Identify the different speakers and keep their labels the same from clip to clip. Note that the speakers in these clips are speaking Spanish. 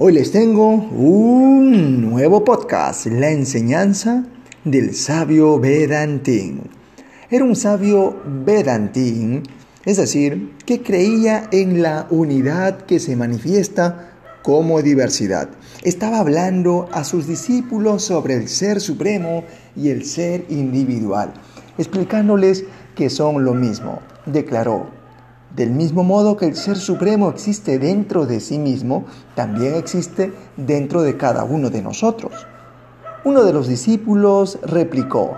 Speaker 1: Hoy les tengo un nuevo podcast, La enseñanza del sabio Vedantín. Era un sabio Vedantín, es decir, que creía en la unidad que se manifiesta como diversidad. Estaba hablando a sus discípulos sobre el ser supremo y el ser individual, explicándoles que son lo mismo. Declaró, del mismo modo que el Ser Supremo existe dentro de sí mismo, también existe dentro de cada uno de nosotros. Uno de los discípulos replicó,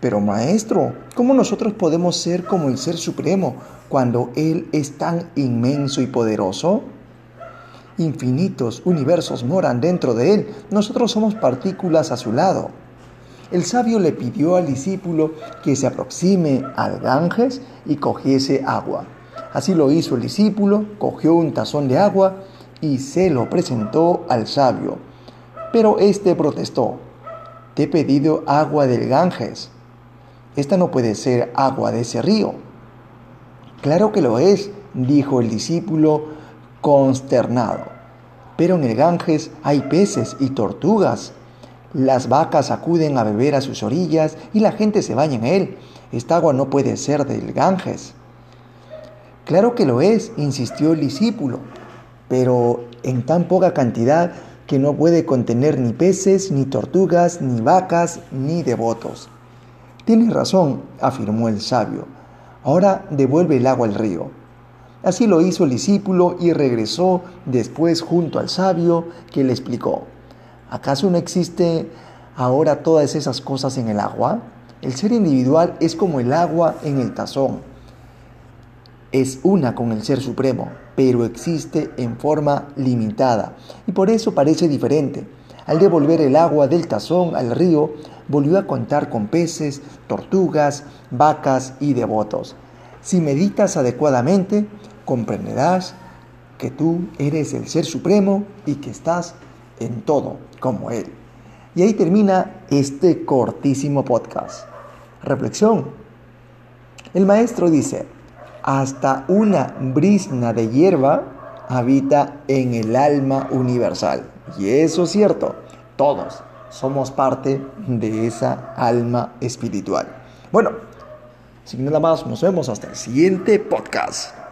Speaker 1: pero maestro, ¿cómo nosotros podemos ser como el Ser Supremo cuando Él es tan inmenso y poderoso? Infinitos universos moran dentro de Él, nosotros somos partículas a su lado. El sabio le pidió al discípulo que se aproxime al Ganges y cogiese agua. Así lo hizo el discípulo, cogió un tazón de agua y se lo presentó al sabio. Pero éste protestó, te he pedido agua del Ganges. Esta no puede ser agua de ese río. Claro que lo es, dijo el discípulo consternado. Pero en el Ganges hay peces y tortugas. Las vacas acuden a beber a sus orillas y la gente se baña en él. Esta agua no puede ser del Ganges. Claro que lo es, insistió el discípulo, pero en tan poca cantidad que no puede contener ni peces, ni tortugas, ni vacas, ni devotos. Tienes razón, afirmó el sabio. Ahora devuelve el agua al río. Así lo hizo el discípulo y regresó después junto al sabio que le explicó. ¿Acaso no existe ahora todas esas cosas en el agua? El ser individual es como el agua en el tazón es una con el Ser Supremo, pero existe en forma limitada y por eso parece diferente. Al devolver el agua del tazón al río, volvió a contar con peces, tortugas, vacas y devotos. Si meditas adecuadamente, comprenderás que tú eres el Ser Supremo y que estás en todo como Él. Y ahí termina este cortísimo podcast. Reflexión. El maestro dice, hasta una brisna de hierba habita en el alma universal. Y eso es cierto, todos somos parte de esa alma espiritual. Bueno, sin nada más, nos vemos hasta el siguiente podcast.